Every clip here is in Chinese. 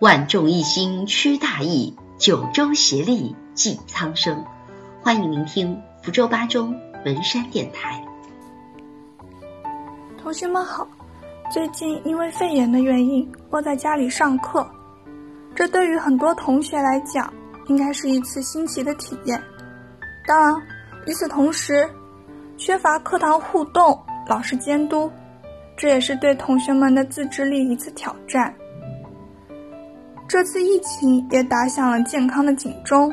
万众一心驱大疫，九州协力济苍生。欢迎聆听福州八中文山电台。同学们好，最近因为肺炎的原因，窝在家里上课。这对于很多同学来讲，应该是一次新奇的体验。当然，与此同时，缺乏课堂互动、老师监督，这也是对同学们的自制力一次挑战。这次疫情也打响了健康的警钟，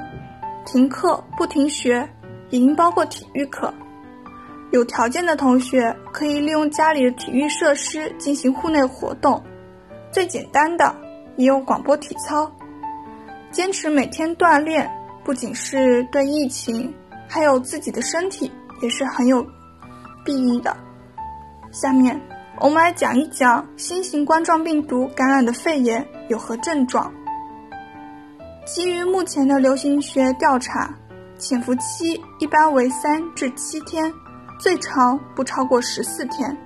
停课不停学，也应包括体育课。有条件的同学可以利用家里的体育设施进行户内活动，最简单的也有广播体操。坚持每天锻炼，不仅是对疫情，还有自己的身体也是很有裨益的。下面。我们来讲一讲新型冠状病毒感染的肺炎有何症状。基于目前的流行学调查，潜伏期一般为三至七天，最长不超过十四天，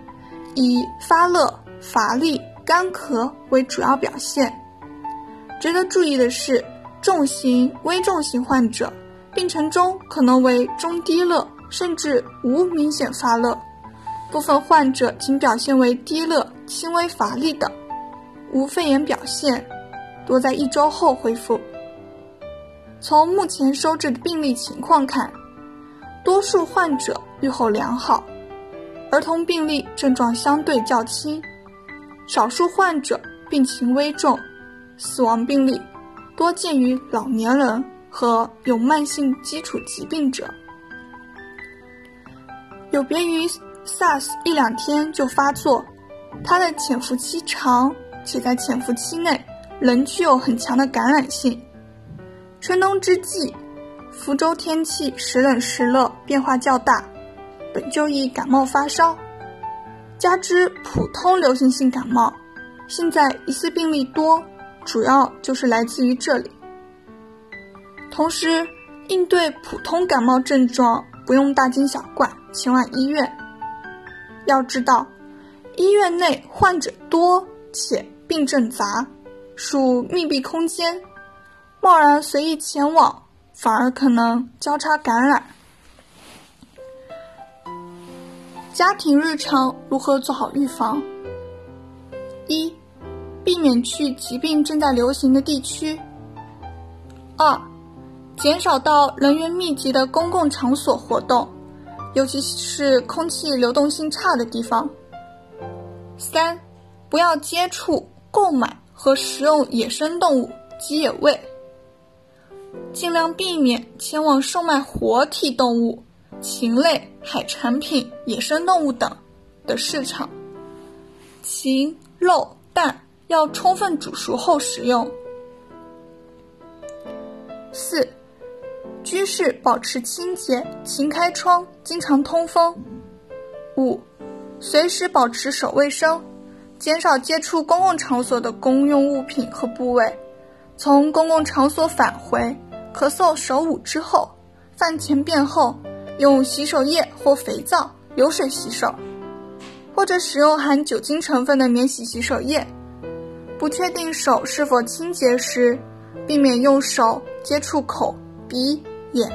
以发热、乏力、干咳为主要表现。值得注意的是，重型、危重型患者病程中可能为中低热，甚至无明显发热。部分患者仅表现为低热、轻微乏力等，无肺炎表现，多在一周后恢复。从目前收治的病例情况看，多数患者预后良好，儿童病例症状相对较轻，少数患者病情危重，死亡病例多见于老年人和有慢性基础疾病者，有别于。SARS 一两天就发作，它的潜伏期长，且在潜伏期内仍具有很强的感染性。春冬之际，福州天气时冷时热，变化较大，本就易感冒发烧，加之普通流行性感冒，现在疑似病例多，主要就是来自于这里。同时，应对普通感冒症状，不用大惊小怪，前往医院。要知道，医院内患者多且病症杂，属密闭空间，贸然随意前往，反而可能交叉感染。家庭日常如何做好预防？一、避免去疾病正在流行的地区。二、减少到人员密集的公共场所活动。尤其是空气流动性差的地方。三，不要接触、购买和食用野生动物及野味，尽量避免前往售卖活体动物、禽类、海产品、野生动物等的市场。禽、肉、蛋要充分煮熟后食用。四。居室保持清洁，勤开窗，经常通风。五，随时保持手卫生，减少接触公共场所的公用物品和部位。从公共场所返回，咳嗽手捂之后，饭前便后，用洗手液或肥皂流水洗手，或者使用含酒精成分的免洗洗手液。不确定手是否清洁时，避免用手接触口、鼻。眼，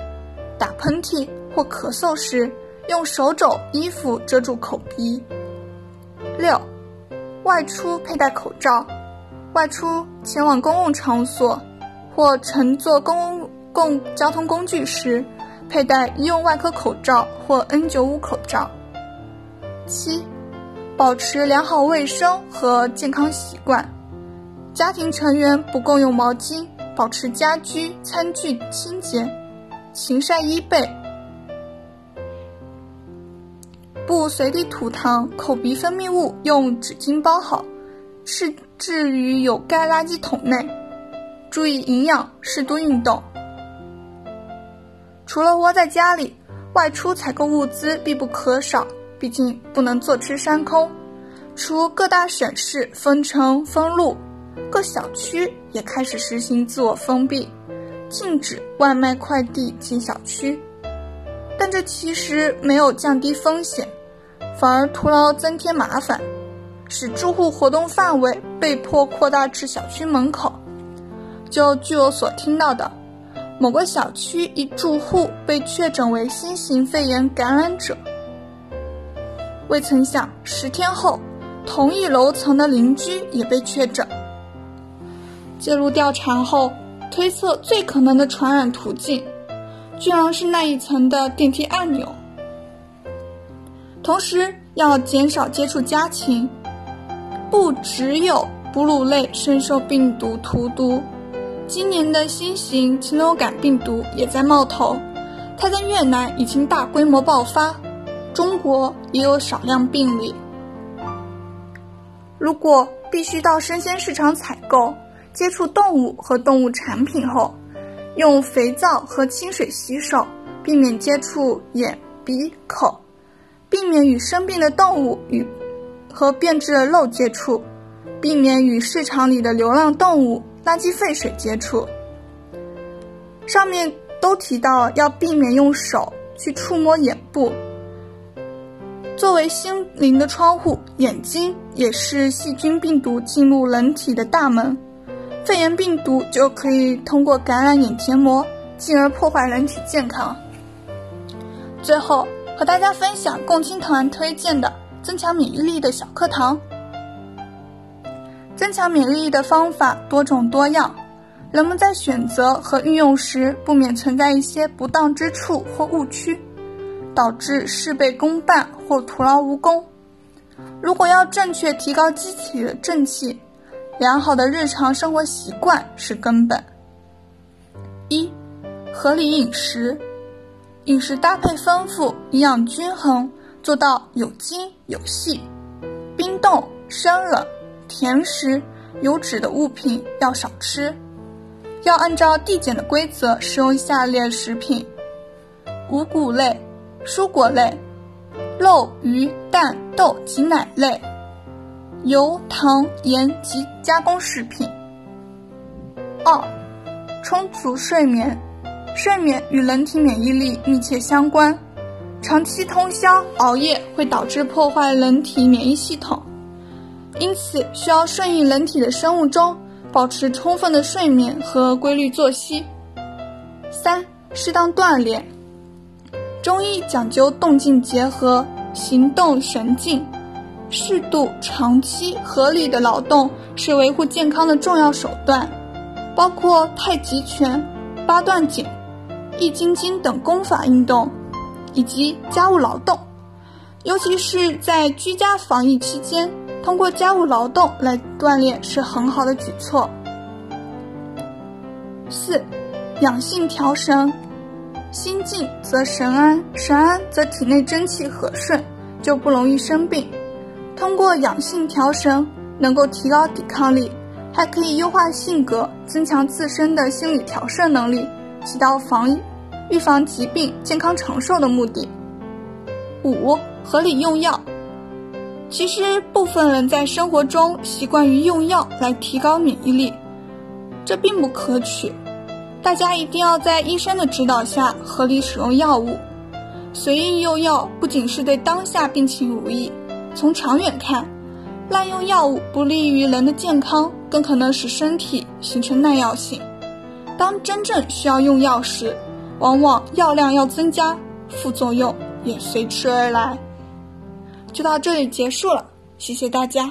打喷嚏或咳嗽时，用手肘、衣服遮住口鼻。六，外出佩戴口罩，外出前往公共场所或乘坐公共交通工具时，佩戴医用外科口罩或 N95 口罩。七，保持良好卫生和健康习惯，家庭成员不共用毛巾，保持家居餐具清洁。勤晒衣被，不随地吐痰，口鼻分泌物用纸巾包好，是置于有盖垃圾桶内。注意营养，适度运动。除了窝在家里，外出采购物资必不可少，毕竟不能坐吃山空。除各大省市封城封路，各小区也开始实行自我封闭。禁止外卖快递进小区，但这其实没有降低风险，反而徒劳增添麻烦，使住户活动范围被迫扩大至小区门口。就据我所听到的，某个小区一住户被确诊为新型肺炎感染者。未曾想，十天后，同一楼层的邻居也被确诊。介入调查后，推测最可能的传染途径，居然是那一层的电梯按钮。同时，要减少接触家禽。不只有哺乳类深受病毒荼毒，今年的新型禽流感病毒也在冒头，它在越南已经大规模爆发。中国也有少量病例。如果必须到生鲜市场采购，接触动物和动物产品后，用肥皂和清水洗手，避免接触眼、鼻、口，避免与生病的动物与和变质的肉接触，避免与市场里的流浪动物、垃圾废水接触。上面都提到要避免用手去触摸眼部。作为心灵的窗户，眼睛也是细菌病毒进入人体的大门。肺炎病毒就可以通过感染眼结膜，进而破坏人体健康。最后，和大家分享共青团推荐的增强免疫力的小课堂。增强免疫力的方法多种多样，人们在选择和运用时，不免存在一些不当之处或误区。导致事倍功半或徒劳无功。如果要正确提高机体的正气，良好的日常生活习惯是根本。一、合理饮食，饮食搭配丰富，营养均衡，做到有精有细。冰冻、生冷、甜食、油脂的物品要少吃。要按照递减的规则食用下列食品：五谷类。蔬果类、肉、鱼、蛋、豆及奶类、油、糖、盐及加工食品。二、充足睡眠，睡眠与人体免疫力密切相关。长期通宵熬夜会导致破坏人体免疫系统，因此需要顺应人体的生物钟，保持充分的睡眠和规律作息。三、适当锻炼。中医讲究动静结合，行动神静，适度、长期、合理的劳动是维护健康的重要手段，包括太极拳、八段锦、易筋经等功法运动，以及家务劳动，尤其是在居家防疫期间，通过家务劳动来锻炼是很好的举措。四，养性调神。心静则神安，神安则体内真气和顺，就不容易生病。通过养性调神，能够提高抵抗力，还可以优化性格，增强自身的心理调摄能力，起到防、预防疾病、健康长寿的目的。五、合理用药。其实部分人在生活中习惯于用药来提高免疫力，这并不可取。大家一定要在医生的指导下合理使用药物，随意用药不仅是对当下病情无益，从长远看，滥用药物不利于人的健康，更可能使身体形成耐药性。当真正需要用药时，往往药量要增加，副作用也随之而来。就到这里结束了，谢谢大家。